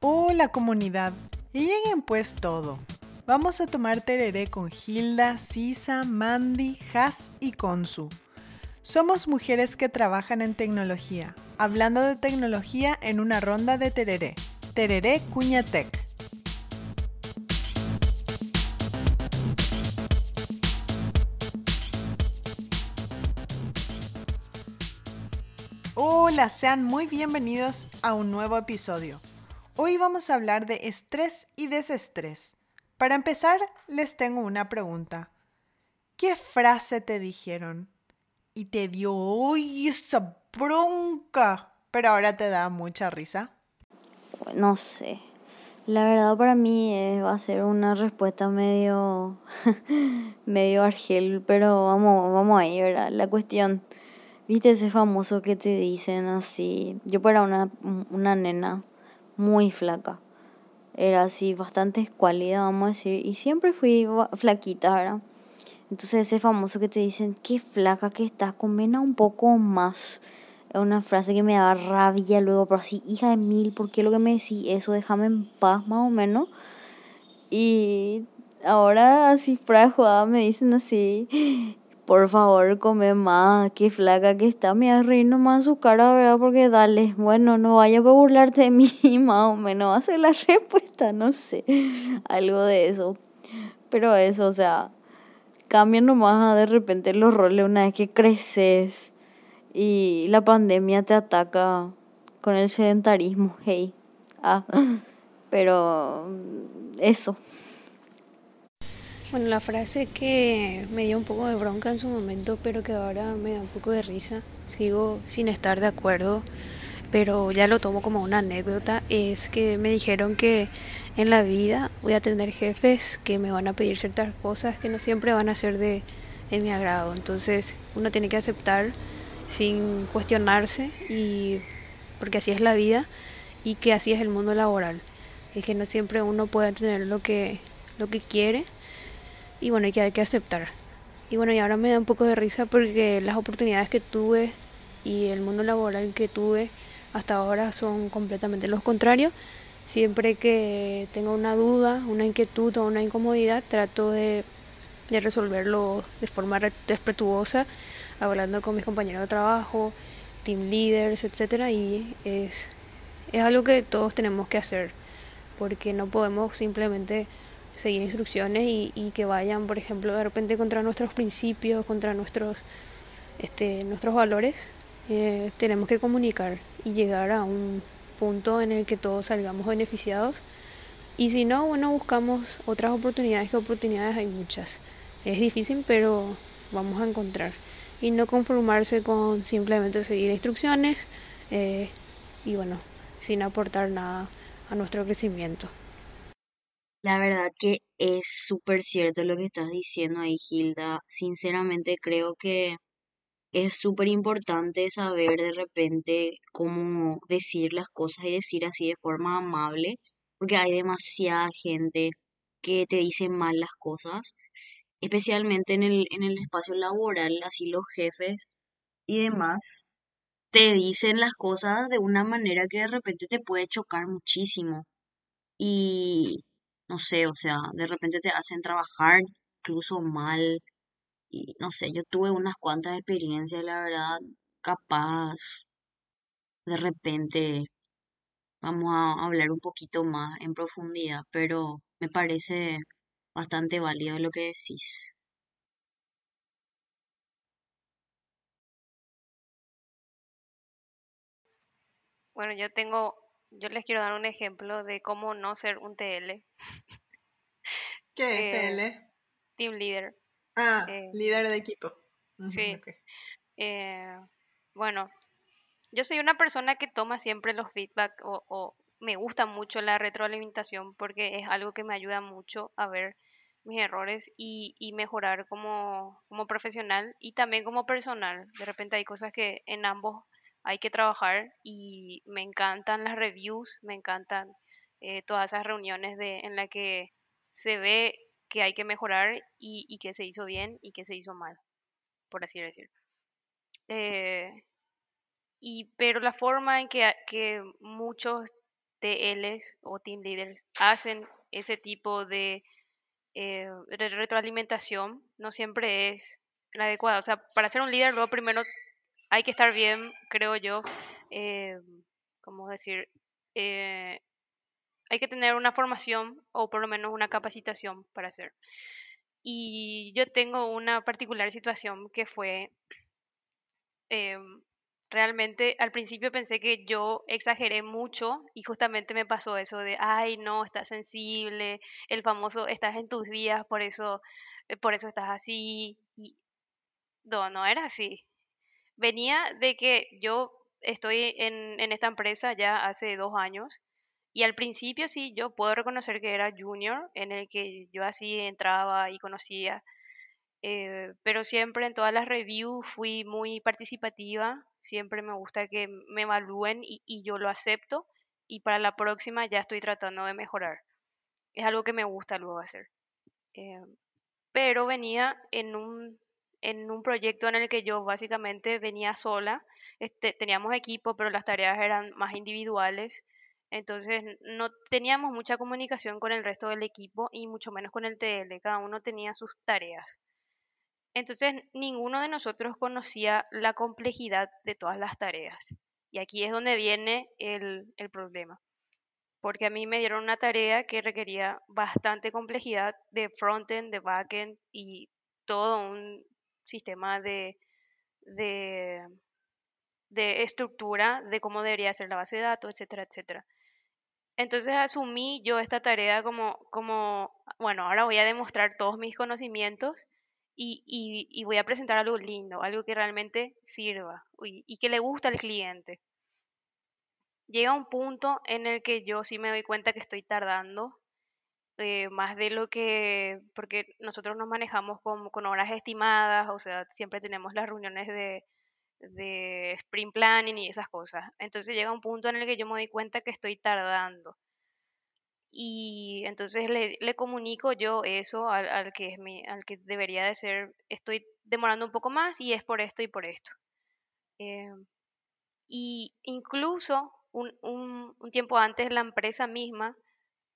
Hola comunidad, lleguen pues todo. Vamos a tomar tereré con Hilda, Sisa, Mandy, Has y Konsu. Somos mujeres que trabajan en tecnología, hablando de tecnología en una ronda de tereré. Tereré Cuñatec. Hola, sean muy bienvenidos a un nuevo episodio. Hoy vamos a hablar de estrés y desestrés. Para empezar, les tengo una pregunta. ¿Qué frase te dijeron? Y te dio ¡Uy, esa bronca! Pero ahora te da mucha risa. No sé. La verdad para mí eh, va a ser una respuesta medio medio argel, pero vamos vamos ahí, ¿verdad? La cuestión ¿Viste ese famoso que te dicen así? Yo era una, una nena muy flaca. Era así, bastante escuálida, vamos a decir. Y siempre fui flaquita, ¿verdad? Entonces ese famoso que te dicen, qué flaca que estás, comena un poco más. Es una frase que me daba rabia luego, pero así, hija de mil, ¿por qué lo que me decís eso? Déjame en paz, más o menos. Y ahora así frajo, me dicen así, por favor, come más, qué flaca que está, me a reír nomás su cara, ¿verdad? Porque dale, bueno, no vaya a burlarte de mí, más o menos, va a ser la respuesta, no sé, algo de eso. Pero eso, o sea, cambian nomás de repente los roles una vez que creces y la pandemia te ataca con el sedentarismo, hey. Ah, pero eso. Bueno, la frase que me dio un poco de bronca en su momento, pero que ahora me da un poco de risa, sigo sin estar de acuerdo, pero ya lo tomo como una anécdota, es que me dijeron que en la vida voy a tener jefes que me van a pedir ciertas cosas que no siempre van a ser de, mi agrado. Entonces uno tiene que aceptar sin cuestionarse y porque así es la vida y que así es el mundo laboral. Es que no siempre uno puede tener lo que, lo que quiere y bueno, que hay que aceptar. Y bueno, y ahora me da un poco de risa porque las oportunidades que tuve y el mundo laboral que tuve hasta ahora son completamente los contrarios. Siempre que tengo una duda, una inquietud o una incomodidad, trato de, de resolverlo de forma respetuosa, hablando con mis compañeros de trabajo, team leaders, etcétera, y es, es algo que todos tenemos que hacer, porque no podemos simplemente seguir instrucciones y, que vayan, por ejemplo, de repente contra nuestros principios, contra nuestros, este, nuestros valores, eh, tenemos que comunicar y llegar a un punto en el que todos salgamos beneficiados. Y si no, bueno, buscamos otras oportunidades, que oportunidades hay muchas. Es difícil, pero vamos a encontrar. Y no conformarse con simplemente seguir instrucciones eh, y bueno, sin aportar nada a nuestro crecimiento. La verdad que es súper cierto lo que estás diciendo ahí, Gilda. Sinceramente creo que es súper importante saber de repente cómo decir las cosas y decir así de forma amable, porque hay demasiada gente que te dice mal las cosas, especialmente en el, en el espacio laboral, así los jefes y demás, te dicen las cosas de una manera que de repente te puede chocar muchísimo. Y no sé, o sea, de repente te hacen trabajar incluso mal. Y no sé, yo tuve unas cuantas experiencias, la verdad, capaz. De repente vamos a hablar un poquito más en profundidad, pero me parece bastante válido lo que decís. Bueno, yo tengo yo les quiero dar un ejemplo de cómo no ser un TL. ¿Qué es TL? Eh, team leader. Ah, eh, líder de equipo. sí. Eh, bueno, yo soy una persona que toma siempre los feedback o, me gusta mucho la retroalimentación porque es algo que me ayuda mucho a ver mis errores y, y mejorar como, como profesional y también como personal. De repente hay cosas que en ambos hay que trabajar y me encantan las reviews, me encantan eh, todas esas reuniones en las que se ve que hay que mejorar y, que se hizo bien y que se hizo mal, por así decirlo. Eh, y, pero la forma en que, que muchos TLs o team leaders hacen ese tipo de, eh, retroalimentación, no siempre es la adecuada. O sea, para ser un líder, luego primero hay que estar bien, creo yo, eh, ¿cómo decir? Eh, hay que tener una formación o por lo menos una capacitación para hacer. Y yo tengo una particular situación que fue, em, realmente al principio pensé que yo exageré mucho y justamente me pasó eso de, ay, no, estás sensible, el famoso, estás en tus días, por eso, eh, por eso estás así. Y no, no era así. Venía de que yo estoy en, en esta empresa ya hace dos años y al principio sí, yo puedo reconocer que era junior, en el que yo así entraba y conocía, eh, pero siempre en todas las reviews fui muy participativa, siempre me gusta que me evalúen y, yo lo acepto y para la próxima ya estoy tratando de mejorar. Es algo que me gusta luego hacer. Eh, pero venía en un, en un proyecto en el que yo básicamente venía sola, este, teníamos equipo, pero las tareas eran más individuales entonces no teníamos mucha comunicación con el resto del equipo y mucho menos con el TL, cada uno tenía sus tareas. Entonces ninguno de nosotros conocía la complejidad de todas las tareas. Y aquí es donde viene el, el problema. Porque a mí me dieron una tarea que requería bastante complejidad de frontend, de backend y todo un sistema de, de, de estructura de cómo debería ser la base de datos, etcétera, etcétera. Entonces asumí yo esta tarea como, como, bueno, ahora voy a demostrar todos mis conocimientos y, y, voy a presentar algo lindo, algo que realmente sirva y, y, que le guste al cliente. Llega un punto en el que yo sí me doy cuenta que estoy tardando eh, más de lo que, porque nosotros nos manejamos con, con horas estimadas, o sea, siempre tenemos las reuniones de, de sprint planning y esas cosas. Entonces llega un punto en el que yo me doy cuenta que estoy tardando. Y entonces le, le comunico yo eso al, al, que es mi, al que debería de ser, estoy demorando un poco más y es por esto y por esto. Eh, y incluso un, un, un, tiempo antes la empresa misma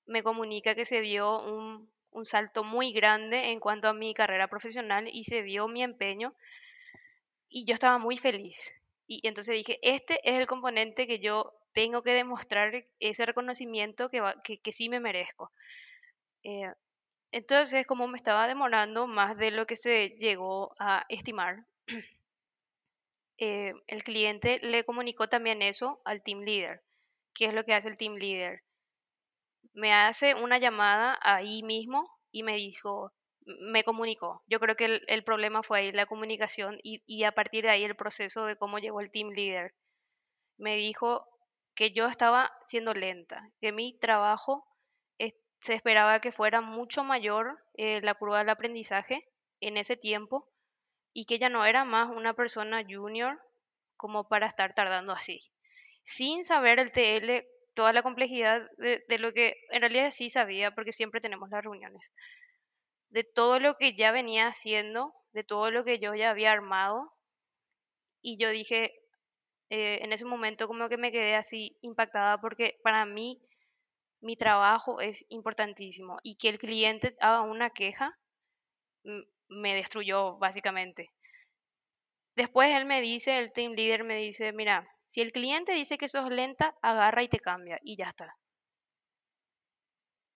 me comunica que se vio un, un salto muy grande en cuanto a mi carrera profesional y se vio mi empeño y yo estaba muy feliz. Y entonces dije, este es el componente que yo tengo que demostrar ese reconocimiento que, que, que sí me merezco. Eh, entonces, como me estaba demorando más de lo que se llegó a estimar, eh, el cliente le comunicó también eso al team leader. ¿Qué es lo que hace el team leader? Me hace una llamada ahí mismo y me dijo, me comunicó. Yo creo que el, problema fue ahí la comunicación y, y, a partir de ahí el proceso de cómo llegó el team leader. Me dijo que yo estaba siendo lenta, que mi trabajo eh, se esperaba que fuera mucho mayor eh, la curva del aprendizaje en ese tiempo y que ya no era más una persona junior como para estar tardando así. Sin saber el TL, toda la complejidad de, lo que en realidad sí sabía porque siempre tenemos las reuniones de todo lo que ya venía haciendo, de todo lo que yo ya había armado. Y yo dije, eh, en ese momento como que me quedé así impactada porque para mí mi trabajo es importantísimo y que el cliente haga una queja me destruyó básicamente. Después él me dice, el team leader me dice, mira, si el cliente dice que sos lenta, agarra y te cambia y ya está.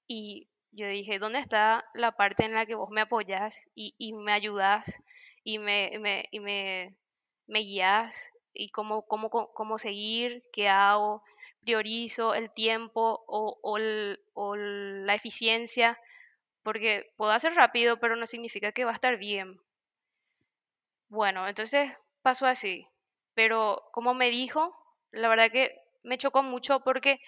Y yo dije, ¿dónde está la parte en la que vos me apoyás y, me ayudás y me, me, y guías y cómo, seguir, qué hago, priorizo el tiempo o, o la eficiencia? Porque puedo hacer rápido, pero no significa que va a estar bien. Bueno, entonces pasó así. Pero como me dijo, la verdad que me chocó mucho porque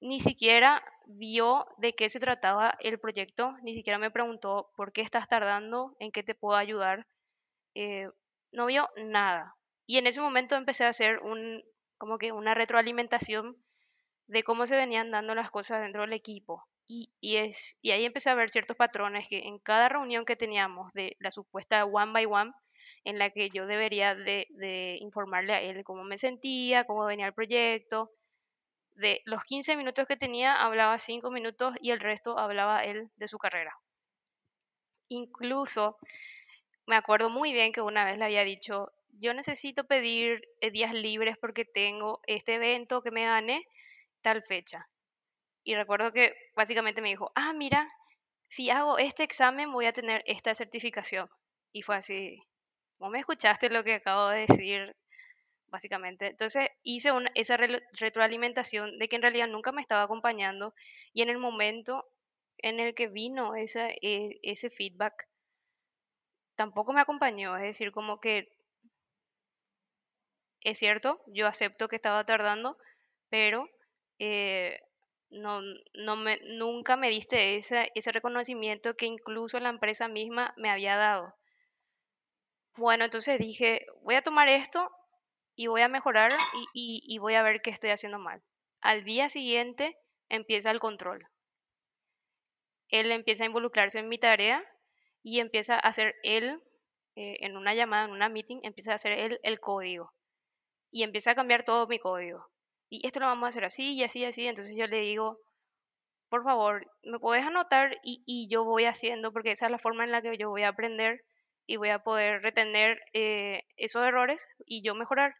ni siquiera vio de qué se trataba el proyecto, ni siquiera me preguntó por qué estás tardando, en qué te puedo ayudar. Eh, no vio nada. Y en ese momento empecé a hacer un, como que una retroalimentación de cómo se venían dando las cosas dentro del equipo. Y, y, y ahí empecé a ver ciertos patrones que en cada reunión que teníamos de la supuesta one by one, en la que yo debería de, informarle a él cómo me sentía, cómo venía el proyecto, de los 15 minutos que tenía, hablaba 5 minutos y el resto hablaba él de su carrera. Incluso me acuerdo muy bien que una vez le había dicho, yo necesito pedir eh, días libres porque tengo este evento que me gané tal fecha. Y recuerdo que básicamente me dijo, ah, mira, si hago este examen voy a tener esta certificación. Y fue así, ¿vos me escuchaste lo que acabo de decir? Básicamente. Entonces hice una, esa retroalimentación de que en realidad nunca me estaba acompañando y en el momento en el que vino ese, eh, ese feedback, tampoco me acompañó. Es decir, como que es cierto, yo acepto que estaba tardando, pero eh, no, nunca me diste ese, ese reconocimiento que incluso la empresa misma me había dado. Bueno, entonces dije, voy a tomar esto y voy a mejorar y, voy a ver qué estoy haciendo mal. Al día siguiente empieza el control. Él empieza a involucrarse en mi tarea y empieza a hacer él, eh, en una llamada, en una meeting, empieza a hacer él el código. Y empieza a cambiar todo mi código y esto lo vamos a hacer así y así y así. Entonces yo le digo, por favor, me puedes anotar y, yo voy haciendo, porque esa es la forma en la que yo voy a aprender y voy a poder retener eh, esos errores y yo mejorar.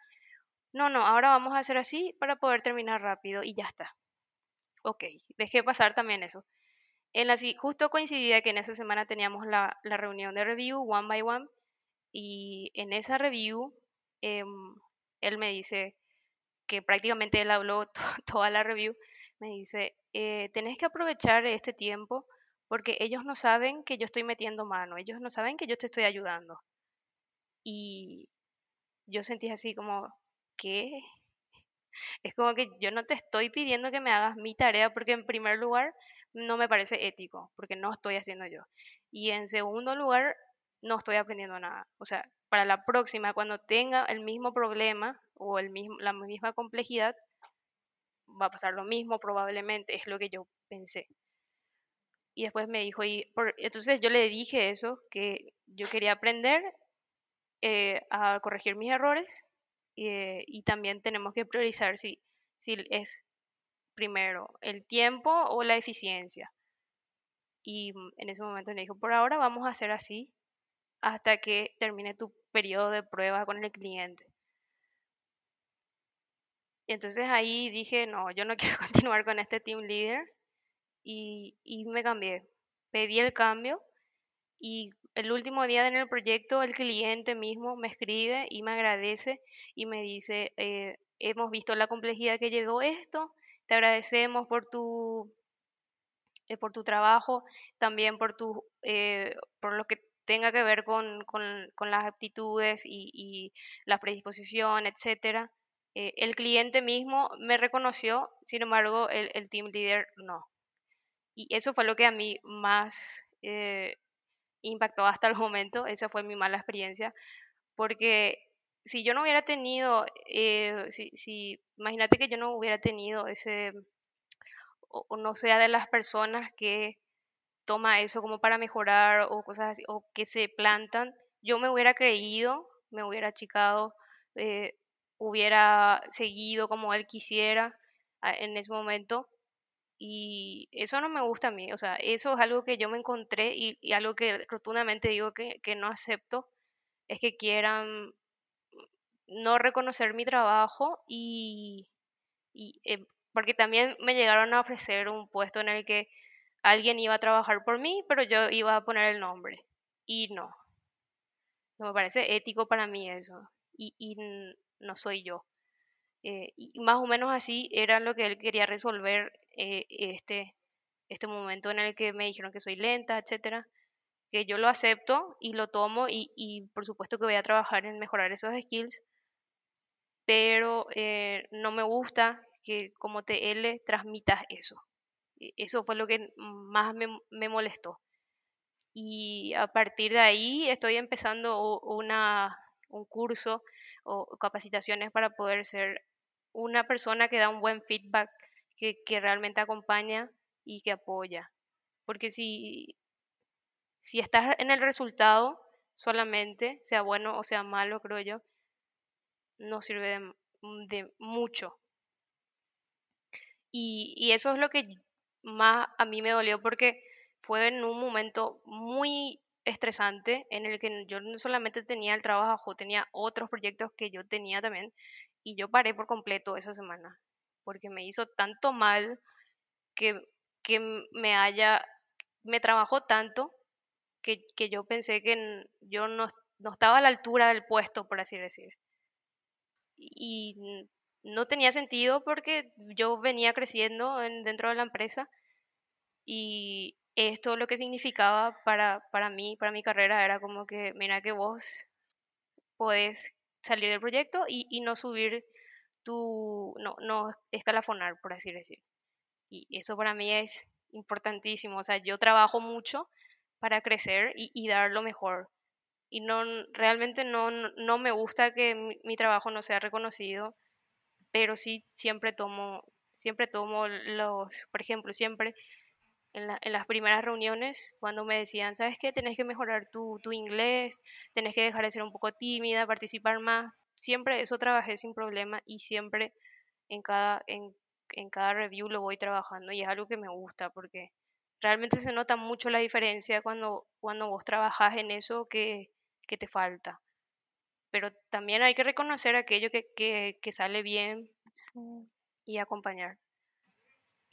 No, no, ahora vamos a hacer así para poder terminar rápido y ya está. Ok, dejé pasar también eso. En la, justo coincidía que en esa semana teníamos la, la reunión de review one by one y en esa review eh, él me dice, que prácticamente él habló toda la review, me dice, eh, tenés que aprovechar este tiempo porque ellos no saben que yo estoy metiendo mano, ellos no saben que yo te estoy ayudando. Y yo sentí así como, ¿qué? Es como que yo no te estoy pidiendo que me hagas mi tarea porque en primer lugar no me parece ético, porque no estoy haciendo yo. Y en segundo lugar, no estoy aprendiendo nada. O sea, para la próxima, cuando tenga el mismo problema o la misma complejidad, va a pasar lo mismo probablemente, es lo que yo pensé. Y después me dijo, y entonces yo le dije eso, que yo quería aprender eh, a corregir mis errores eh, y también tenemos que priorizar si, si es primero el tiempo o la eficiencia. Y en ese momento me dijo, por ahora vamos a hacer así hasta que termine tu periodo de prueba con el cliente. Entonces ahí dije, no, yo no quiero continuar con este team leader y, y me cambié. Pedí el cambio y el último día en el proyecto el cliente mismo me escribe y me agradece y me dice, eh, hemos visto la complejidad que llegó esto, te agradecemos por tu, eh, por tu trabajo, también por, tu, eh, por lo que tenga que ver con, con, las aptitudes y, y, la predisposición, etcétera. Eh, el cliente mismo me reconoció, sin embargo, el, team leader no. Y eso fue lo que a mí más eh, impactó hasta el momento, esa fue mi mala experiencia, porque si yo no hubiera tenido, eh, si, si, imagínate que yo no hubiera tenido ese, o, no sea de las personas que toma eso como para mejorar o cosas así, o que se plantan, yo me hubiera creído, me hubiera achicado, eh, hubiera seguido como él quisiera en ese momento. Y eso no me gusta a mí, o sea, eso es algo que yo me encontré y, algo que rotundamente digo que, no acepto, es que quieran no reconocer mi trabajo y, y eh, porque también me llegaron a ofrecer un puesto en el que alguien iba a trabajar por mí, pero yo iba a poner el nombre. Y no. No me parece ético para mí eso. Y, y no soy yo. Eh, y más o menos así era lo que él quería resolver eh, este, este momento en el que me dijeron que soy lenta, etcétera. Que yo lo acepto y lo tomo y, y por supuesto que voy a trabajar en mejorar esos skills. Pero eh, no me gusta que como TL transmitas eso. E, eso fue lo que más me, me molestó. Y a partir de ahí estoy empezando una, un curso o capacitaciones para poder ser una persona que da un buen feedback, que, realmente acompaña y que apoya. Porque si, si estás en el resultado solamente, sea bueno o sea malo, creo yo, no sirve de, de mucho Y, y eso es lo que más a mí me dolió porque fue en un momento muy estresante en el que yo no solamente tenía el trabajo, tenía otros proyectos que yo tenía también y yo paré por completo esa semana porque me hizo tanto mal que, que me haya, me trabajó tanto que, que yo pensé que yo no, no estaba a la altura del puesto, por así decir. Y no tenía sentido porque yo venía creciendo en, dentro de la empresa y esto lo que significaba para, para mí, para mi carrera, era como que, mira que vos podés salir del proyecto y, no subir tu, no, no escalafonar, por así decir. Y eso para mí es importantísimo. O sea, yo trabajo mucho para crecer y, y dar lo mejor. Y no, realmente no, no me gusta que mi, mi trabajo no sea reconocido, pero sí siempre tomo, siempre tomo los, por ejemplo, siempre en, la, en, las primeras reuniones, cuando me decían, ¿sabes qué? Tenés que mejorar tu, tu, inglés, tenés que dejar de ser un poco tímida, participar más. Siempre eso trabajé sin problema y siempre en cada, en, en cada review lo voy trabajando y es algo que me gusta porque realmente se nota mucho la diferencia cuando, cuando vos trabajas en eso que, que te falta. Pero también hay que reconocer aquello que, que, que sale bien sí. y acompañar.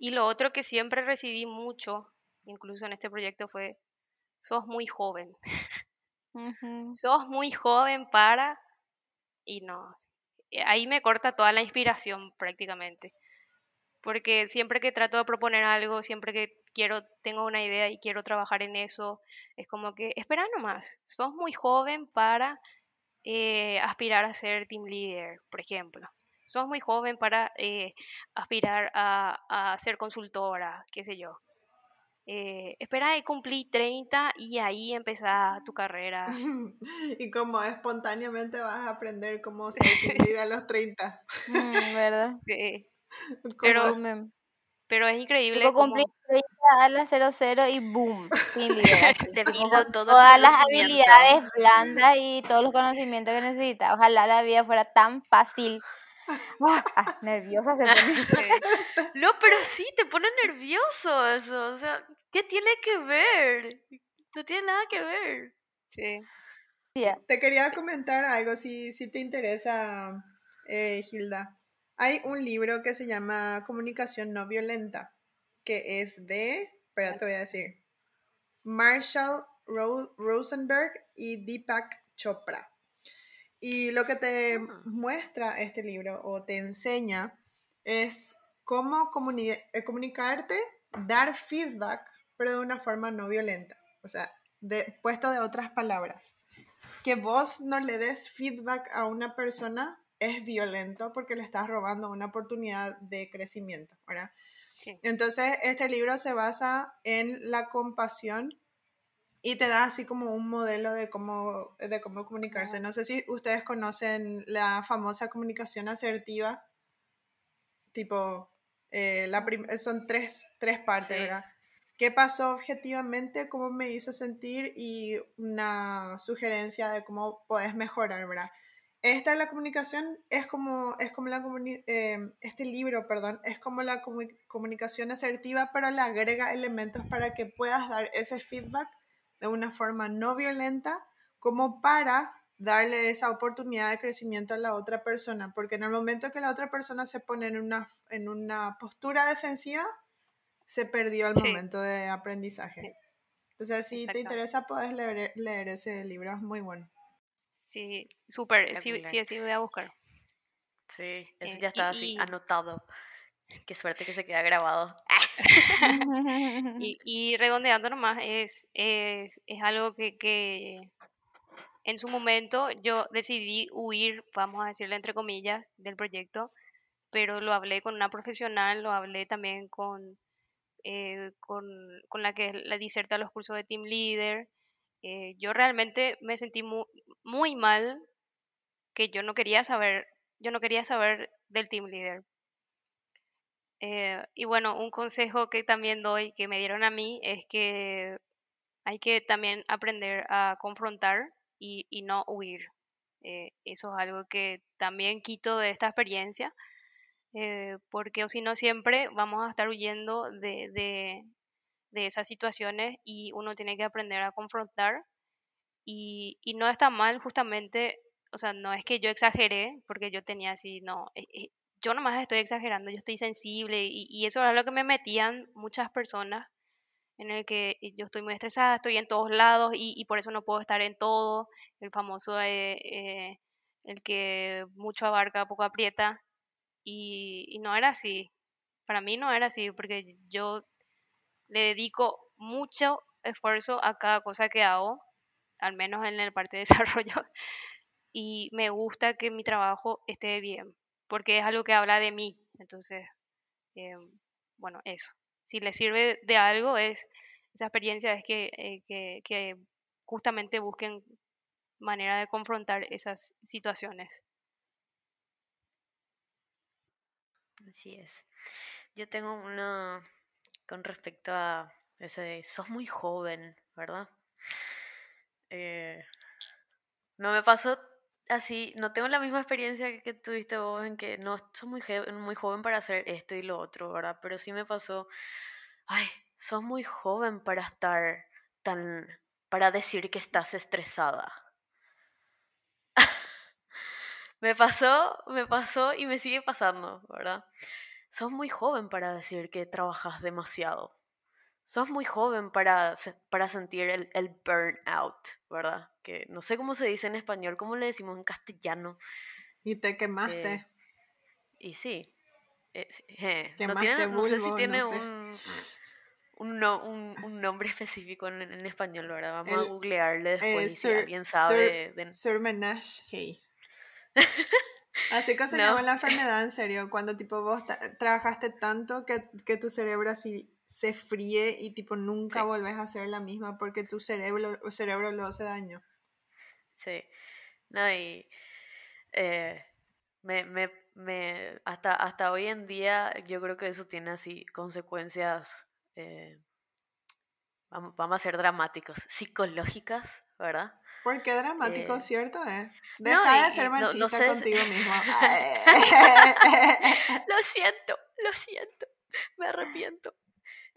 Y lo otro que siempre recibí mucho, incluso en este proyecto, fue, sos muy joven. Uh -huh. sos muy joven para... Y no, ahí me corta toda la inspiración prácticamente. Porque siempre que trato de proponer algo, siempre que quiero, tengo una idea y quiero trabajar en eso, es como que, espera nomás, sos muy joven para eh, aspirar a ser team leader, por ejemplo sos muy joven para eh, aspirar a, a, ser consultora, qué sé yo. Eh, espera de cumplir 30 y ahí empezar tu carrera. y como espontáneamente vas a aprender cómo ser vida a los 30. Mm, ¿Verdad? Sí. Pero, pero es increíble. Tipo, cumplir 30 a las 00 y boom, sin líder. todo todas las habilidades blandas y todos los conocimientos que necesitas. Ojalá la vida fuera tan fácil Ah, nerviosa se pone. No, pero sí, te pone nervioso eso. O sea, ¿qué tiene que ver? No tiene nada que ver. Sí. Yeah. Te quería comentar algo, si, si te interesa, eh, Hilda. Hay un libro que se llama Comunicación no violenta, que es de, espera, te voy a decir, Marshall Ro Rosenberg y Deepak Chopra. Y lo que te ah. muestra este libro o te enseña es cómo comuni eh, comunicarte, dar feedback, pero de una forma no violenta. O sea, de, puesto de otras palabras. Que vos no le des feedback a una persona es violento porque le estás robando una oportunidad de crecimiento, ¿verdad? Sí. Entonces, este libro se basa en la compasión y te da así como un modelo de cómo, de cómo comunicarse. No sé si ustedes conocen la famosa comunicación asertiva, tipo, eh, la son tres, tres partes, sí. ¿verdad? ¿Qué pasó objetivamente? ¿Cómo me hizo sentir? Y una sugerencia de cómo puedes mejorar, ¿verdad? Esta la comunicación es como, es como la eh, este libro, perdón, es como la comunicación asertiva, pero le agrega elementos para que puedas dar ese feedback de una forma no violenta como para darle esa oportunidad de crecimiento a la otra persona, porque en el momento que la otra persona se pone en una, en una postura defensiva, se perdió el sí. momento de aprendizaje. Entonces, si te interesa, puedes leer, leer, ese libro, es muy bueno. Sí, súper, sí, sí, sí, voy a buscar. Sí, ese ya está eh, así, y, anotado. Qué suerte que se queda grabado. y, y, redondeando nomás, es, es, es algo que, que, en su momento yo decidí huir, vamos a decirle entre comillas, del proyecto, pero lo hablé con una profesional, lo hablé también con, eh, con, con, la que la diserta los cursos de Team Leader. Eh, yo realmente me sentí muy, muy mal que yo no quería saber, yo no quería saber del Team Leader eh, y bueno, un consejo que también doy, que me dieron a mí, es que hay que también aprender a confrontar y, no huir. Eh, eso es algo que también quito de esta experiencia, eh, porque o si no siempre vamos a estar huyendo de, de, esas situaciones y uno tiene que aprender a confrontar y, y, no está mal justamente, o sea, no es que yo exageré, porque yo tenía así, no, eh, eh, yo nomás estoy exagerando, yo estoy sensible y, y, eso era lo que me metían muchas personas en el que yo estoy muy estresada, estoy en todos lados y, y por eso no puedo estar en todo, el famoso, eh, eh, el que mucho abarca, poco aprieta, y, y no era así, para mí no era así, porque yo le dedico mucho esfuerzo a cada cosa que hago, al menos en la parte de desarrollo, y me gusta que mi trabajo esté bien, porque es algo que habla de mí. Entonces, eh, bueno, eso. Si le sirve de algo, es esa experiencia es que, eh, justamente busquen manera de confrontar esas situaciones. Así es. Yo tengo una con respecto a ese de, sos muy joven, ¿verdad? Eh, no me pasó así, no tengo la misma experiencia que tuviste vos en que no sos muy, muy joven para hacer esto y lo otro, ¿verdad? Pero sí me pasó, ay, sos muy joven para estar tan, para decir que estás estresada. me pasó, me pasó y me sigue pasando, ¿verdad? Sos muy joven para decir que trabajas demasiado. Sos muy joven para, para sentir el, el burnout, ¿verdad? Que no sé cómo se dice en español, cómo le decimos en castellano. Y te quemaste. Eh, y sí. Eh, eh, no, tiene, no, sé si tiene no sé. un un, no, un, un, nombre específico en, en, español, ¿verdad? Vamos el, a googlearle después eh, si sur, alguien sabe. Sur, de... Hey. Así que se no. llama la enfermedad, en serio, cuando tipo vos trabajaste tanto que, que, tu cerebro así se fríe y tipo nunca sí. volvés a ser la misma porque tu cerebro, cerebro lo hace daño. Sí, no, y eh, me, me, me, hasta, hasta hoy en día yo creo que eso tiene así consecuencias eh, vamos, vamos, a ser dramáticos, psicológicas, ¿verdad? ¿Por qué dramático, eh, cierto? Eh? Deja no, de ser machista no, no sé, contigo mismo. lo siento, lo siento, me arrepiento.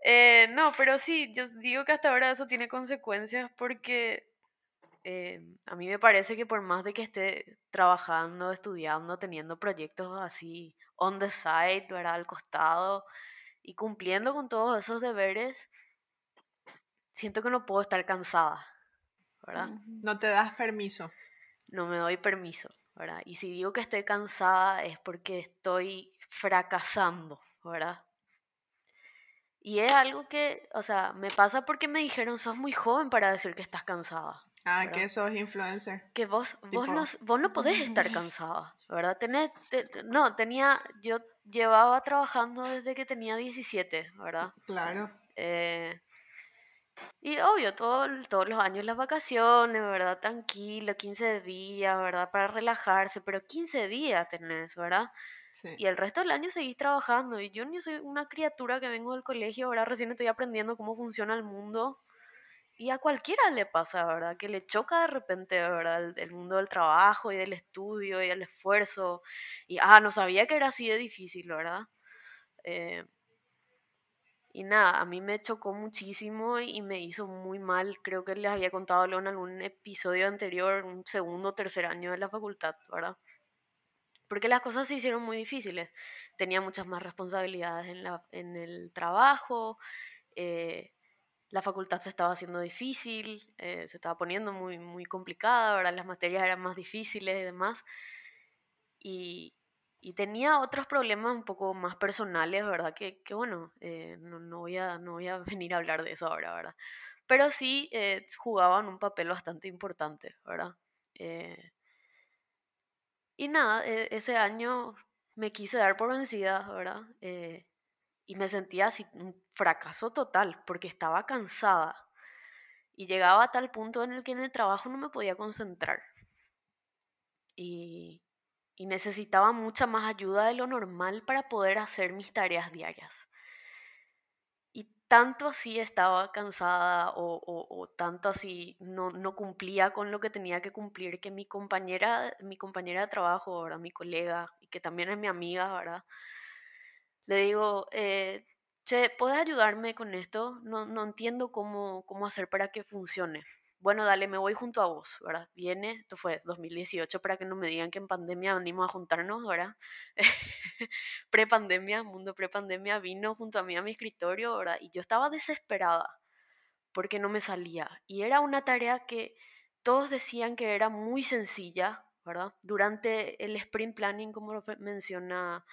Eh, no, pero sí, yo digo que hasta ahora eso tiene consecuencias porque eh, a mí me parece que por más de que esté trabajando, estudiando, teniendo proyectos así on the side, ¿verdad? Al costado, y cumpliendo con todos esos deberes, siento que no puedo estar cansada, ¿verdad? No te das permiso. No me doy permiso, ¿verdad? Y si digo que estoy cansada es porque estoy fracasando, ¿verdad? Y es algo que, o sea, me pasa porque me dijeron, sos muy joven para decir que estás cansada. Ah, ¿verdad? que sos influencer. Que vos, vos, no, vos no podés estar cansada, ¿verdad? Tenés, te, no, tenía, yo llevaba trabajando desde que tenía 17, ¿verdad? Claro. Eh, y obvio, todo, todos los años las vacaciones, ¿verdad? Tranquilo, 15 días, ¿verdad? Para relajarse, pero 15 días tenés, ¿verdad? Y el resto del año seguís trabajando. Y yo no soy una criatura que vengo del colegio, ahora recién estoy aprendiendo cómo funciona el mundo. Y a cualquiera le pasa, ¿verdad? Que le choca de repente, ¿verdad? El, el, mundo del trabajo y del estudio y del esfuerzo. Y, ah, no sabía que era así de difícil, ¿verdad? Eh, y nada, a mí me chocó muchísimo y me hizo muy mal. Creo que les había contado en algún episodio anterior, un segundo o tercer año de la facultad, ¿verdad? Porque las cosas se hicieron muy difíciles. Tenía muchas más responsabilidades en, la, en el trabajo. Eh, la facultad se estaba haciendo difícil, eh, se estaba poniendo muy, muy complicada, ahora las materias eran más difíciles y demás. Y, y, tenía otros problemas un poco más personales, ¿verdad? Que, que bueno, eh, no, no, voy a, no voy a venir a hablar de eso ahora, ¿verdad? Pero sí eh, jugaban un papel bastante importante, ¿verdad? Eh, y nada, ese año me quise dar por vencida, ¿verdad? y me sentía así un fracaso total porque estaba cansada y llegaba a tal punto en el que en el trabajo no me podía concentrar y, y necesitaba mucha más ayuda de lo normal para poder hacer mis tareas diarias. Y tanto así estaba cansada o, o, o tanto así no, no, cumplía con lo que tenía que cumplir que mi compañera, mi compañera de trabajo, ahora mi colega y que también es mi amiga, ¿verdad? Le digo, eh, che, ¿puedes ayudarme con esto? No, no entiendo cómo, cómo hacer para que funcione. Bueno, dale, me voy junto a vos, ¿verdad? Viene, esto fue 2018, para que no me digan que en pandemia venimos a juntarnos, ¿verdad? pre-pandemia, mundo pre-pandemia, vino junto a mí a mi escritorio, ¿verdad? Y yo estaba desesperada porque no me salía. Y era una tarea que todos decían que era muy sencilla, ¿verdad? Durante el sprint planning, como lo menciona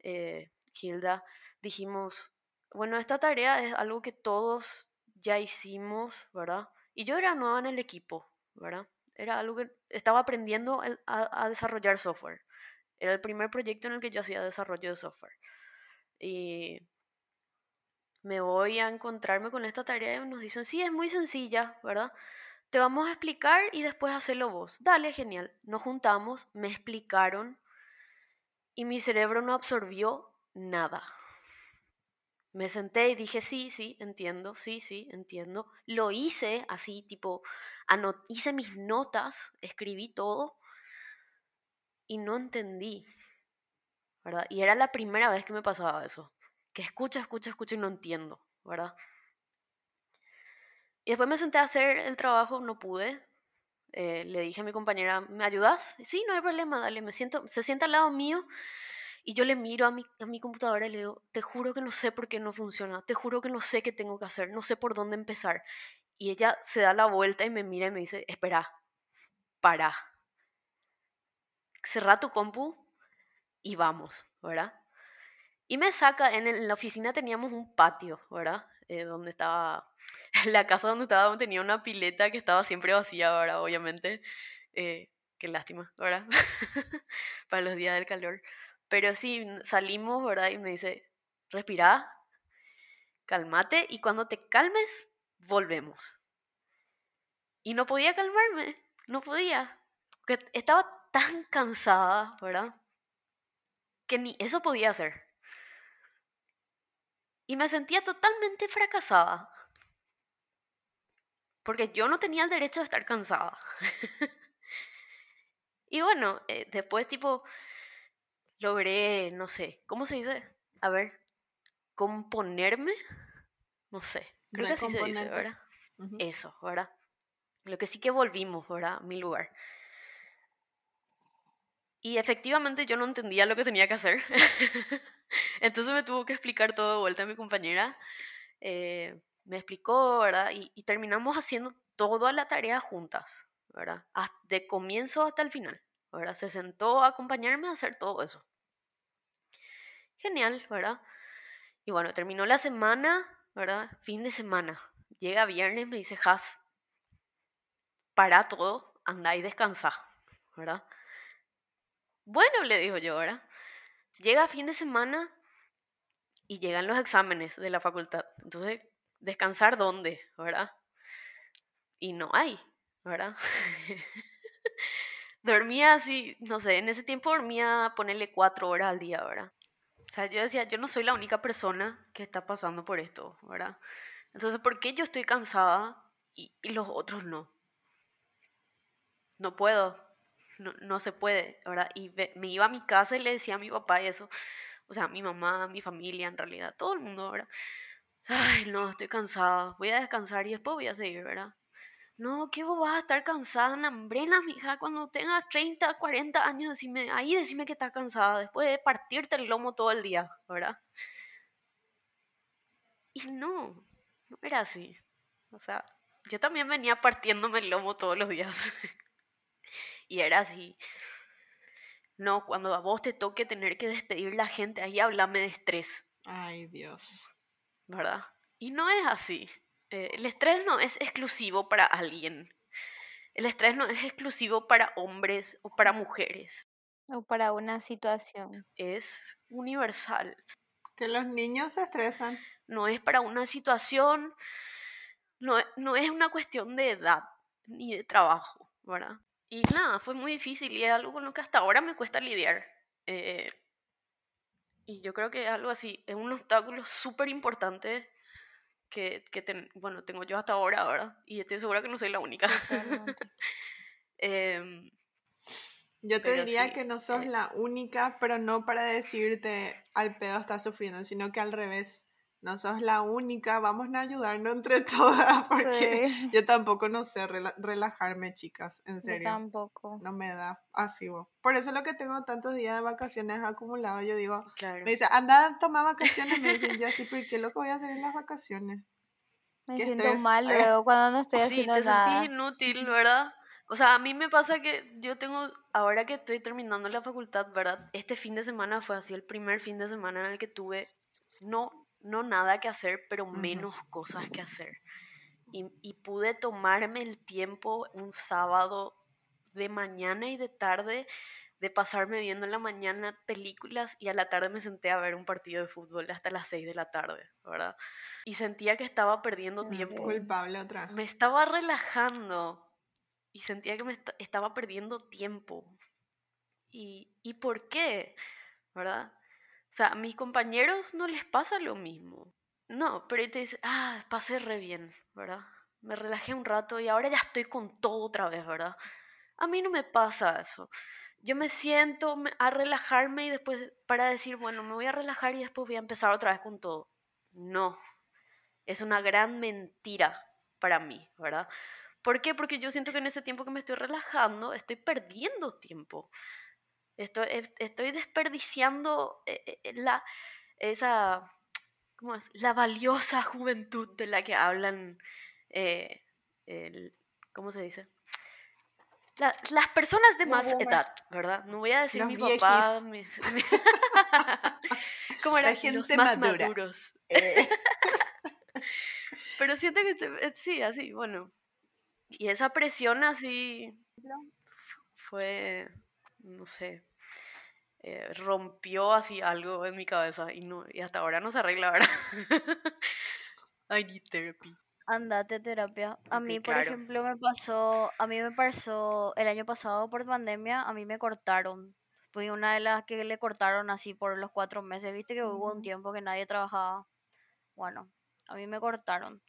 eh, Hilda, dijimos, bueno, esta tarea es algo que todos ya hicimos, ¿verdad? Y yo era nueva en el equipo, ¿verdad? Era algo que estaba aprendiendo a, a desarrollar software. Era el primer proyecto en el que yo hacía desarrollo de software. Y me voy a encontrarme con esta tarea y nos dicen, sí, es muy sencilla, ¿verdad? Te vamos a explicar y después hacerlo vos. Dale, genial. Nos juntamos, me explicaron y mi cerebro no absorbió nada. Me senté y dije, sí, sí, entiendo, sí, sí, entiendo. Lo hice así, tipo, hice mis notas, escribí todo y no entendí, ¿verdad? Y era la primera vez que me pasaba eso, que escucho, escucho, escucho y no entiendo, ¿verdad? Y después me senté a hacer el trabajo, no pude. Eh, le dije a mi compañera, ¿me ayudas? Sí, no hay problema, dale, me siento, se sienta al lado mío y yo le miro a mi, a mi computadora y le digo, te juro que no sé por qué no funciona, te juro que no sé qué tengo que hacer, no sé por dónde empezar. Y ella se da la vuelta y me mira y me dice, espera, para. Cerra tu compu y vamos, ¿verdad? Y me saca, en, la oficina teníamos un patio, ¿verdad? Eh, donde estaba, la casa donde estaba tenía una pileta que estaba siempre vacía, ¿verdad? Obviamente. Eh, qué lástima, ¿verdad? Para los días del calor. Pero sí, salimos, ¿verdad? Y me dice, respira, cálmate y cuando te calmes, volvemos. Y no podía calmarme, no podía. Porque estaba tan cansada, ¿verdad? Que ni eso podía hacer. Y me sentía totalmente fracasada. Porque yo no tenía el derecho de estar cansada. y bueno, eh, después tipo logré, no sé, ¿cómo se dice? A ver, componerme, no sé, creo que así se dice, ¿verdad? Eso, ¿verdad? Lo que sí que volvimos, ¿verdad? A mi lugar. Y efectivamente yo no entendía lo que tenía que hacer. Entonces me tuvo que explicar todo de vuelta a mi compañera. Eh, me explicó, ¿verdad? Y, y, terminamos haciendo toda la tarea juntas, ¿verdad? De comienzo hasta el final, ¿verdad? Se sentó a acompañarme a hacer todo eso. Genial, ¿verdad? Y bueno, terminó la semana, ¿verdad? Fin de semana. Llega viernes, me dice, Has, para todo, anda y descansa, ¿verdad? Bueno, le digo yo, ¿verdad? Llega fin de semana y llegan los exámenes de la facultad. Entonces, ¿descansar dónde, verdad? Y no hay, ¿verdad? dormía así, no sé, en ese tiempo dormía ponerle cuatro horas al día, ¿verdad? O sea, yo decía, yo no soy la única persona que está pasando por esto, ¿verdad? Entonces, ¿por qué yo estoy cansada y, los otros no? No puedo, no, no, se puede, ¿verdad? Y me iba a mi casa y le decía a mi papá y eso, o sea, a mi mamá, a mi familia, en realidad, todo el mundo, ¿verdad? Ay, no, estoy cansada, voy a descansar y después voy a seguir, ¿verdad? No, que vos vas a estar cansada, hambrena, mija, cuando tengas 30, 40 años, decime, ahí decime que estás cansada, después de partirte el lomo todo el día, ¿verdad? Y no, no era así. O sea, yo también venía partiéndome el lomo todos los días. y era así. No, cuando a vos te toque tener que despedir la gente, ahí háblame de estrés. Ay, Dios. ¿Verdad? Y no es así. Eh, el estrés no es exclusivo para alguien. El estrés no es exclusivo para hombres o para mujeres. O para una situación. Es universal. Que los niños se estresan. No es para una situación, no, no es una cuestión de edad ni de trabajo, ¿verdad? Y nada, fue muy difícil y es algo con lo que hasta ahora me cuesta lidiar. Eh, y yo creo que algo así, es un obstáculo súper importante que, que bueno, tengo yo hasta ahora, ¿verdad? Y estoy segura que no soy la única. Em, Yo te diría que no sos eh la única, pero no para decirte al pedo estás sufriendo, sino que al revés no sos la única, vamos a ayudarnos entre todas, porque yo tampoco no sé relajarme, chicas, en serio. Yo tampoco. No me da, así vos. Por eso lo que tengo tantos días de vacaciones acumulados, yo digo, me dice, anda a tomar vacaciones, me dicen, yo así, ¿por qué lo que voy a hacer en las vacaciones? Me siento mal luego cuando no estoy haciendo te nada. Sentí inútil, ¿verdad? O sea, a mí me pasa que yo tengo, ahora que estoy terminando la facultad, ¿verdad? Este fin de semana fue así el primer fin de semana en el que tuve, no no nada que hacer, pero menos cosas que hacer. Y, pude tomarme el tiempo un sábado de mañana y de tarde de pasarme viendo en la mañana películas y a la tarde me senté a ver un partido de fútbol hasta las 6 de la tarde, ¿verdad? Y sentía que estaba perdiendo tiempo. Culpable otra. Me estaba relajando y sentía que me estaba perdiendo tiempo. ¿Y, ¿Y por qué? ¿Verdad? O sea, a mis compañeros no les pasa lo mismo. No, pero te dice, ah, pasé re bien, ¿verdad? Me relajé un rato y ahora ya estoy con todo otra vez, ¿verdad? A mí no me pasa eso. Yo me siento a relajarme y después para decir, bueno, me voy a relajar y después voy a empezar otra vez con todo. No, es una gran mentira para mí, ¿verdad? ¿Por qué? Porque yo siento que en ese tiempo que me estoy relajando, estoy perdiendo tiempo. Estoy, estoy desperdiciando eh, eh, la, esa, ¿cómo es? La valiosa juventud de la que hablan, eh, el, ¿cómo se dice? las personas de más edad, ¿verdad? No voy a decir mi papá, mis, ¿cómo era? Los más maduros. Pero siento que sí, así, bueno. Y esa presión así fue no sé, eh, rompió así algo en mi cabeza y, no, y hasta ahora no se arregla, ¿verdad? I need therapy. Andate terapia. A mí, por ejemplo, me pasó, a mí me pasó el año pasado por pandemia, a mí me cortaron. Fui una de las que le cortaron así por los cuatro meses. Viste que hubo un tiempo que nadie trabajaba. Bueno, a mí me cortaron.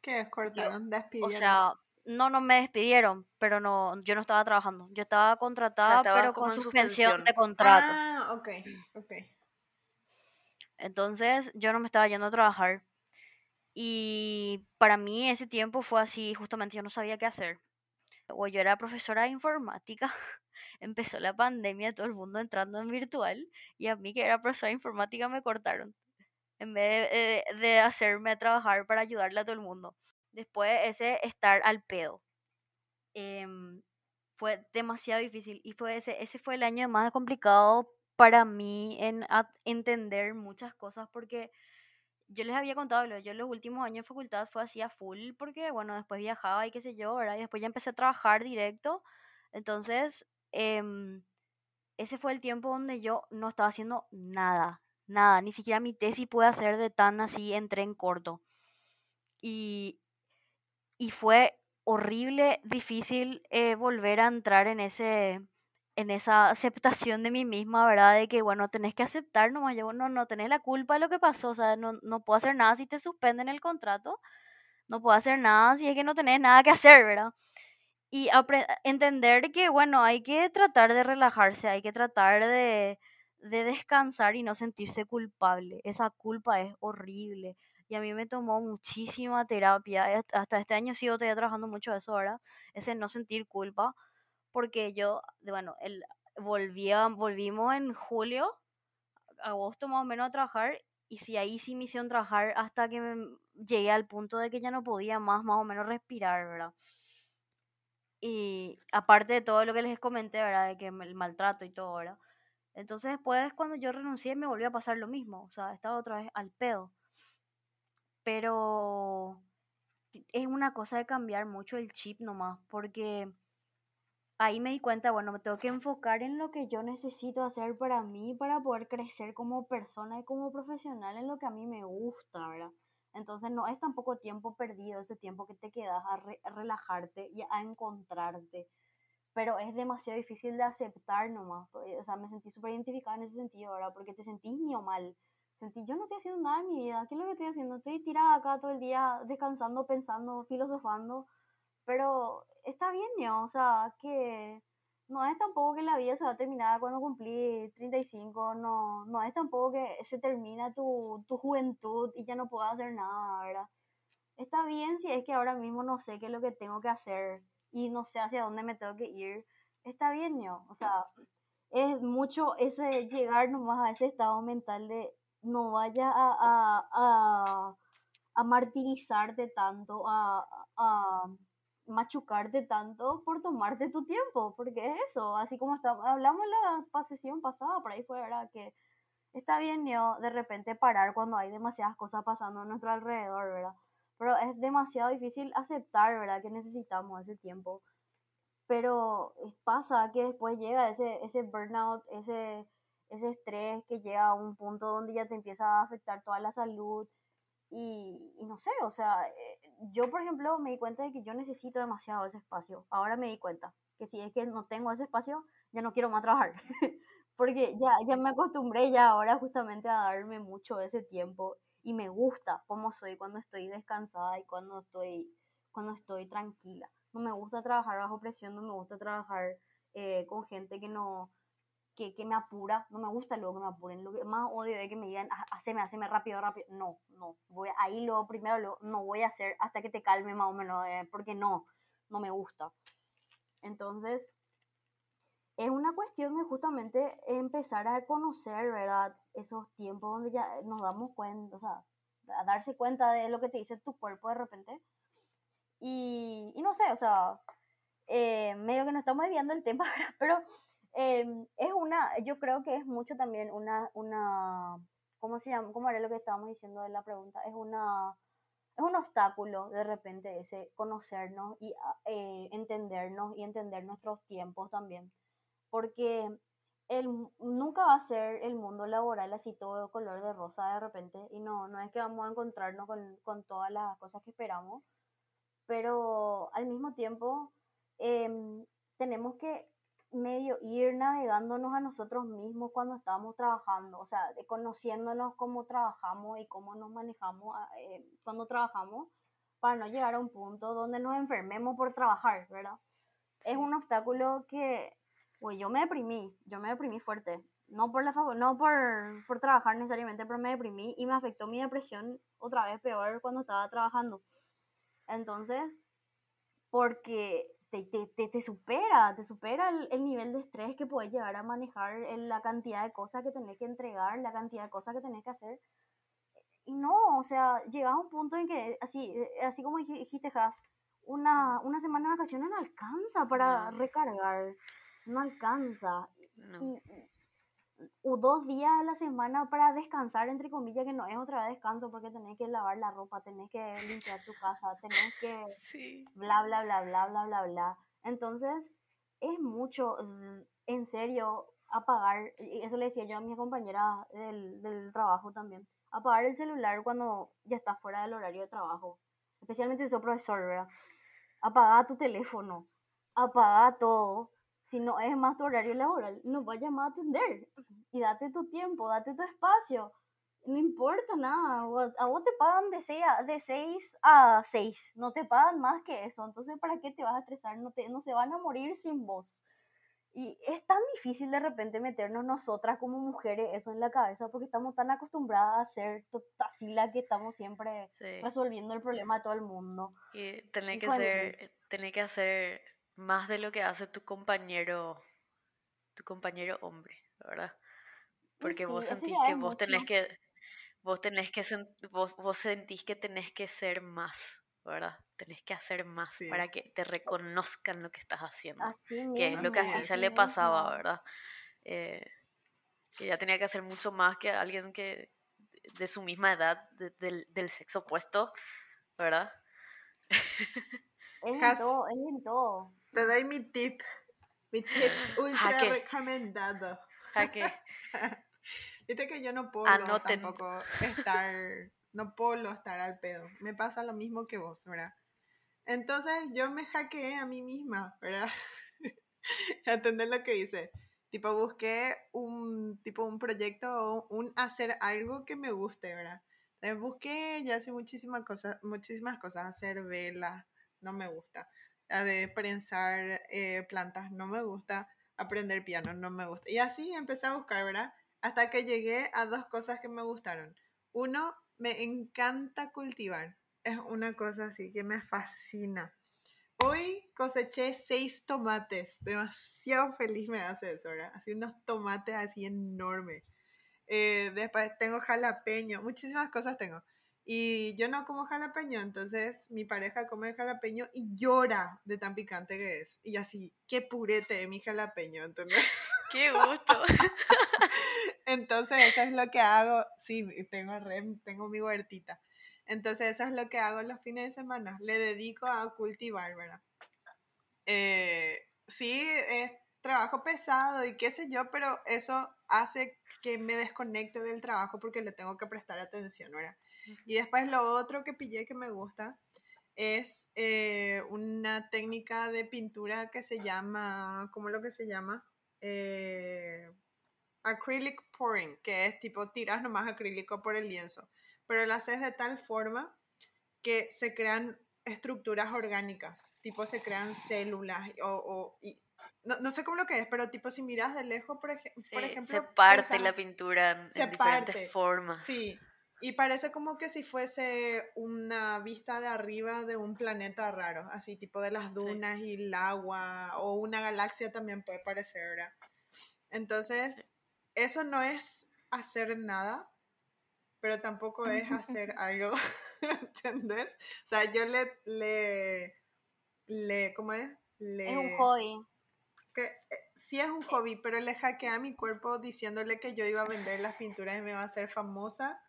¿Qué es cortaron? Despidieron. O sea, no, no me despidieron, pero no, yo no estaba trabajando. Yo estaba contratada, pero con suspensión, de contrato. Ah, ok, ok. Entonces yo no me estaba yendo a trabajar. Y para mí ese tiempo fue así, justamente yo no sabía qué hacer. O yo era profesora de informática, empezó la pandemia, todo el mundo entrando en virtual, y a mí que era profesora de informática me cortaron, en vez de, de hacerme a trabajar para ayudarle a todo el mundo. Después ese estar al pedo. Em, fue demasiado difícil y fue ese, ese fue el año más complicado para mí en entender muchas cosas porque yo les había contado, yo los últimos años de facultad fue así a full porque, bueno, después viajaba y qué sé yo, ¿verdad? Y después ya empecé a trabajar directo. Entonces, em, ese fue el tiempo donde yo no estaba haciendo nada, nada, ni siquiera mi tesis pude hacer de tan así en tren corto. Y y fue horrible, difícil eh, volver a entrar en ese en esa aceptación de mí misma, ¿verdad? De que, bueno, tenés que aceptar nomás, yo, no, no tenés la culpa de lo que pasó, o sea, no, no puedo hacer nada si te suspenden el contrato, no puedo hacer nada si es que no tenés nada que hacer, ¿verdad? Y entender que, bueno, hay que tratar de relajarse, hay que tratar de, de descansar y no sentirse culpable. Esa culpa es horrible y a mí me tomó muchísima terapia. Hasta este año sigo todavía trabajando mucho eso ahora, ese no sentir culpa, porque yo, bueno, el, volvía, volvimos en julio, agosto más o menos a trabajar, y si ahí sí me hicieron trabajar hasta que me llegué al punto de que ya no podía más, más o menos respirar, ¿verdad? Y aparte de todo lo que les comenté, ¿verdad? De que el maltrato y todo, ¿verdad? Entonces después cuando yo renuncié me volvió a pasar lo mismo, o sea, estaba otra vez al pedo pero es una cosa de cambiar mucho el chip nomás, porque ahí me di cuenta, bueno, me tengo que enfocar en lo que yo necesito hacer para mí, para poder crecer como persona y como profesional en lo que a mí me gusta, ¿verdad? Entonces no es tampoco tiempo perdido, ese tiempo que te quedas a, relajarte y a encontrarte. Pero es demasiado difícil de aceptar nomás. O sea, me sentí súper identificada en ese sentido, ¿verdad? Porque te sentís ni mal sentí, yo no estoy haciendo nada en mi vida, ¿qué es lo que estoy haciendo? Estoy tirada acá todo el día descansando, pensando, filosofando, pero está bien, ¿no? o sea, que no es tampoco que la vida se va a terminar cuando cumplí 35, no, no es tampoco que se termina tu, tu juventud y ya no puedo hacer nada, ¿verdad? Está bien si es que ahora mismo no sé qué es lo que tengo que hacer y no sé hacia dónde me tengo que ir. Está bien, yo. O sea, es mucho ese llegar nomás a ese estado mental de no vaya a, a, a, a martirizarte tanto, a, a machucarte tanto por tomarte tu tiempo, porque es eso, así como está, hablamos la sesión pasada, por ahí fue, ¿verdad? Que está bien yo de repente parar cuando hay demasiadas cosas pasando a nuestro alrededor, ¿verdad? Pero es demasiado difícil aceptar, ¿verdad? Que necesitamos ese tiempo. Pero pasa que después llega ese, ese burnout, ese, ese estrés que llega a un punto donde ya te empieza a afectar toda la salud, y, no sé, o sea, eh, yo por ejemplo me di cuenta de que yo necesito demasiado ese espacio. Ahora me di cuenta que si es que no tengo ese espacio, ya no quiero más trabajar. Porque ya, ya me acostumbré ya ahora justamente a darme mucho ese tiempo y me gusta cómo soy cuando estoy descansada y cuando estoy, cuando estoy tranquila. No me gusta trabajar bajo presión, no me gusta trabajar eh, con gente que no, que, que, me apura, no me gusta luego que me apuren, lo que más odio es que me digan, ah, haceme, haceme rápido, rápido, no, no, voy ahí luego primero lo, no voy a hacer hasta que te calme más o menos, eh, porque no, no me gusta. Entonces, es una cuestión de justamente empezar a conocer, ¿verdad? Esos tiempos donde ya nos damos cuenta, o sea, a darse cuenta de lo que te dice tu cuerpo de repente. Y, y no sé, o sea, eh, medio que no estamos desviando el tema, pero Em, es una, yo creo que es mucho también una, una, ¿cómo se llama? ¿Cómo era lo que estábamos diciendo de la pregunta? Es una, es un obstáculo de repente ese conocernos y eh, entendernos y entender nuestros tiempos también. Porque el, nunca va a ser el mundo laboral así todo color de rosa de repente y no, no es que vamos a encontrarnos con, con todas las cosas que esperamos, pero al mismo tiempo em, tenemos que medio ir navegándonos a nosotros mismos cuando estamos trabajando, o sea, de conociéndonos cómo trabajamos y cómo nos manejamos ah, eh, cuando trabajamos para no llegar a un punto donde nos enfermemos por trabajar, ¿verdad? Es un obstáculo que, pues yo me deprimí, yo me deprimí fuerte, no por la no por, por trabajar necesariamente, pero me deprimí y me afectó mi depresión otra vez peor cuando estaba trabajando. Entonces, porque te, te, te, supera, te supera el, nivel de estrés que puedes llegar a manejar, la cantidad de cosas que tenés que entregar, la cantidad de cosas que tenés que hacer. Y no, o sea, llegas a un punto en que, así, así como dijiste, Has, una, una semana de vacaciones no alcanza para recargar, no alcanza. Y, o dos días a la semana para descansar, entre comillas, que no es otra vez descanso porque tenés que lavar la ropa, tenés que limpiar tu casa, tenés que bla, bla, bla, bla, bla, bla, bla. Entonces, es mucho, mm, en serio, apagar, y eso le decía yo a mi compañera del, del trabajo también, apagar el celular cuando ya estás fuera del horario de trabajo, especialmente si sos profesor, ¿verdad? Apaga tu teléfono, apaga todo, si no es más tu horario laboral, no vayas más a atender. Y date tu tiempo, date tu espacio. No importa nada. A vos te pagan de 6 a, de 6 a 6. No te pagan más que eso. Entonces, ¿para qué te vas a estresar? No, te, no se van a morir sin vos. Y es tan difícil de repente meternos nosotras como mujeres eso en la cabeza porque estamos tan acostumbradas a ser así la que estamos siempre resolviendo el problema de todo el mundo. Y tener que, ser, tener que hacer más de lo que hace tu compañero, tu compañero hombre, ¿verdad? Porque vos sentís que vos tenés que, vos tenés que, vos, vos, sentís que tenés que ser más, ¿verdad? Tenés que hacer más para que te reconozcan lo que estás haciendo. que es lo que así se le pasaba, ¿verdad? Eh, que ya tenía que hacer mucho más que alguien que de su misma edad, del, del sexo opuesto, ¿verdad? Es en todo, es en todo. Te doy mi tip. Mi tip ultra recomendado. Jaque. Viste que yo no puedo tampoco estar, no puedo estar al pedo. Me pasa lo mismo que vos, ¿verdad? Entonces yo me hackeé a mí misma, ¿verdad? Entender lo que hice. Tipo, busqué un, tipo, un proyecto o un hacer algo que me guste, ¿verdad? Entonces busqué, ya hace muchísimas cosas, muchísimas cosas, hacer velas, no me gusta. De prensar eh, plantas no me gusta. aprender piano, no me gusta. Y así empecé a buscar, ¿verdad? Hasta que llegué a dos cosas que me gustaron. Uno, me encanta cultivar. Es una cosa así que me fascina. Hoy coseché seis tomates. Demasiado feliz me hace eso, ¿verdad? Así unos tomates así enormes. Eh, después tengo jalapeño. Muchísimas cosas tengo. Y yo no como jalapeño, entonces mi pareja come el jalapeño y llora de tan picante que es. Y así, qué purete de mi jalapeño, ¿entendés? Qué gusto. entonces eso es lo que hago. Sí, tengo, tengo mi huertita. Entonces eso es lo que hago los fines de semana. Le dedico a cultivar, ¿verdad? Eh, sí, es trabajo pesado y qué sé yo, pero eso hace que me desconecte del trabajo porque le tengo que prestar atención, ¿verdad? Y después lo otro que pillé que me gusta es eh, una técnica de pintura que se llama, ¿cómo lo que se llama? Eh, acrylic pouring, que es tipo tiras nomás acrílico por el lienzo, pero lo haces de tal forma que se crean estructuras orgánicas, tipo se crean células o, no, sé cómo lo que es, pero tipo si miras de lejos, por, por ejemplo... Se parte la pintura en, se diferentes parte, formas. Sí, y parece como que si fuese una vista de arriba de un planeta raro, así tipo de las dunas y el agua, o una galaxia también puede parecer, ¿verdad? Entonces, eso no es hacer nada, pero tampoco es hacer algo, ¿entendés? O sea, yo le, le, le ¿cómo es? Es un hobby. Que, eh, sí es un hobby, pero le hackeé a mi cuerpo diciéndole que yo iba a vender las pinturas y me iba a hacer famosa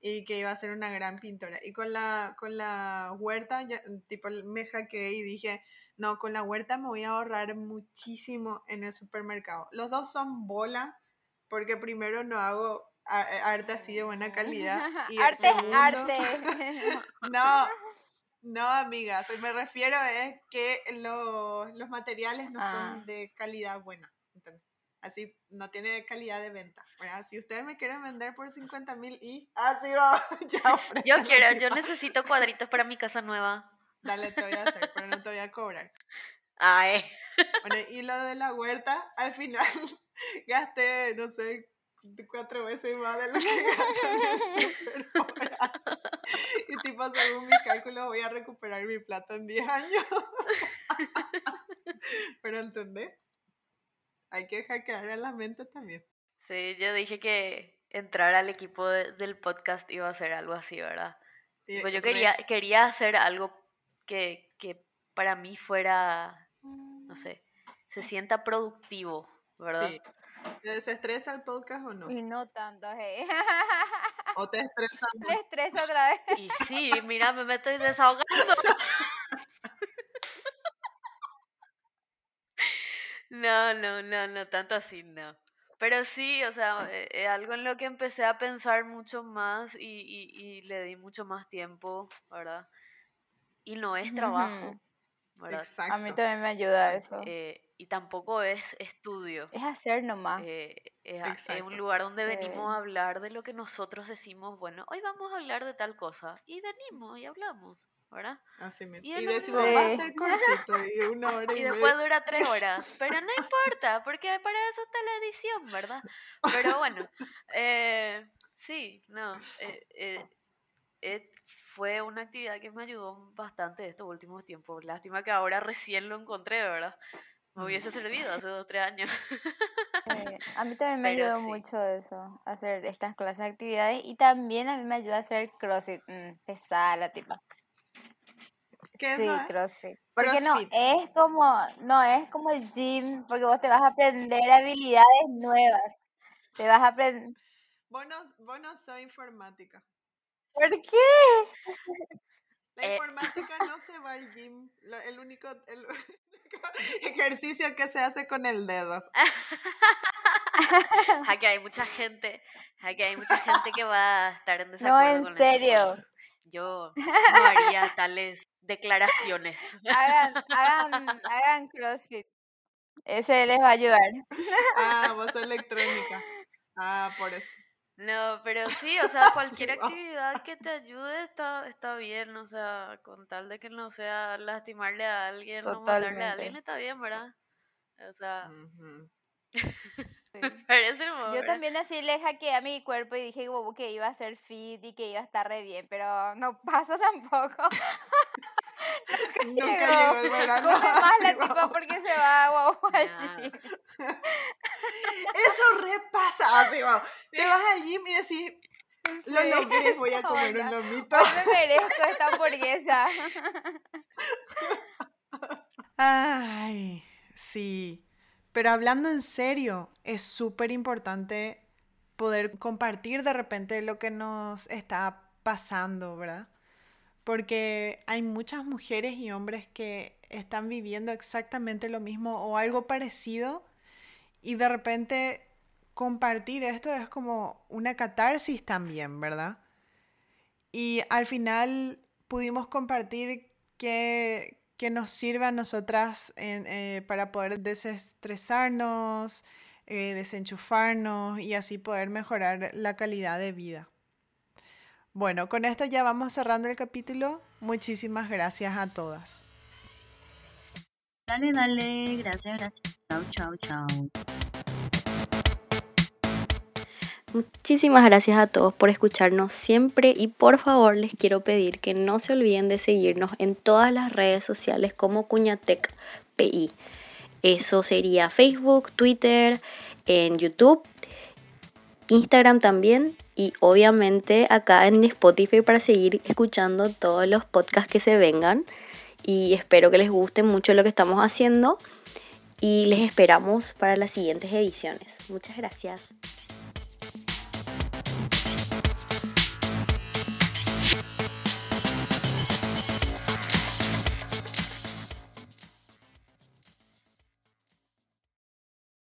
y que iba a ser una gran pintora. Y con la, con la huerta, tipo, me hackeé y dije, no, con la huerta me voy a ahorrar muchísimo en el supermercado. Los dos son bola, porque primero no hago arte así de buena calidad. Y arte, arte. No, no, amigas, me refiero es que los, los materiales no son ah. de calidad buena. Así no tiene calidad de venta. Si ustedes me quieren vender por 50 mil y así va, ya Yo quiero, yo necesito cuadritos para mi casa nueva. Dale, te voy a hacer, pero no te voy a cobrar. Ay. Bueno, y lo de la huerta, al final gasté, no sé, cuatro veces más de lo que gasté Y tipo, según mis cálculos, voy a recuperar mi plata en 10 años. Pero ¿entendés? Hay que hackear a la mente también. Sí, yo dije que entrar al equipo del podcast iba a ser algo así, ¿verdad? pues yo quería, quería hacer algo que, que para mí fuera, no sé, se sienta productivo, ¿verdad? Sí. ¿Se estresa el podcast o no? Y no tanto, hey. ¿O te estresa? Me estresa otra vez. Y sí, mira, me estoy desahogando. No, no, no, no, tanto así, no. Pero sí, o sea, es eh, eh, algo en lo que empecé a pensar mucho más y, y, le di mucho más tiempo, ¿verdad? Y no es trabajo, ¿verdad? A mí también me ayuda eso. Eh, y tampoco es estudio. Es hacer nomás. es, es, un lugar donde venimos a hablar de lo que nosotros decimos, bueno, hoy vamos a hablar de tal cosa. Y venimos y hablamos. ¿Verdad? Así mismo. Y, decimos, va a ser cortito y una hora y, y después dura tres horas. Pero no importa, porque para eso está la edición, ¿verdad? Pero bueno, eh, sí, no. Eh, eh, fue una actividad que me ayudó bastante estos últimos tiempos. Lástima que ahora recién lo encontré, ¿verdad? Me hubiese servido hace dos o tres años. a mí también me ayudó mucho eso, hacer estas clases de actividades y también a mí me ayuda a hacer CrossFit, mm, pesada la tipa sí, CrossFit. Porque no, es como, no, es como el gym, porque vos te vas a aprender habilidades nuevas. Te vas a aprender. Vos no, soy informática. ¿Por qué? La eh. informática no se va al gym. el, único, el, ejercicio que se hace con el dedo. Aquí hay mucha gente, aquí hay mucha gente que va a estar en desacuerdo. No, en serio. Yo no haría tales declaraciones. Hagan, hagan, hagan CrossFit. Ese les va a ayudar. Ah, voz electrónica. Ah, por eso. No, pero sí, o sea, cualquier actividad que te ayude está, está bien, o sea, con tal de que no sea lastimarle a alguien, no matarle a alguien, está bien, ¿verdad? O sea, Yo también así le hackeé a mi cuerpo y dije que iba a ser fit y que iba a estar re bien, pero no pasa tampoco. Nunca, llegó. el verano. Come más la tipa porque se va a wow, Eso repasa. Así, wow. Te vas al gym y decís, lo logré, voy a comer un lomito. Hoy me merezco esta hamburguesa. Ay, sí. Pero hablando en serio, es súper importante poder compartir de repente lo que nos está pasando, ¿verdad? Porque hay muchas mujeres y hombres que están viviendo exactamente lo mismo o algo parecido y de repente compartir esto es como una catarsis también, ¿verdad? Y al final pudimos compartir que, que nos sirve a nosotras eh, para poder desestresarnos, eh, desenchufarnos y así poder mejorar la calidad de vida. Bueno, con esto ya vamos cerrando el capítulo. Muchísimas gracias a todas. Dale, dale, gracias, gracias. Chao, chao, chao. Muchísimas gracias a todos por escucharnos siempre y por favor les quiero pedir que no se olviden de seguirnos en todas las redes sociales como Cuñatec PI. Eso sería Facebook, Twitter, en YouTube, Instagram también y obviamente acá en Spotify para seguir escuchando todos los podcasts que se vengan. Y espero que les guste mucho lo que estamos haciendo y les esperamos para las siguientes ediciones. Muchas gracias.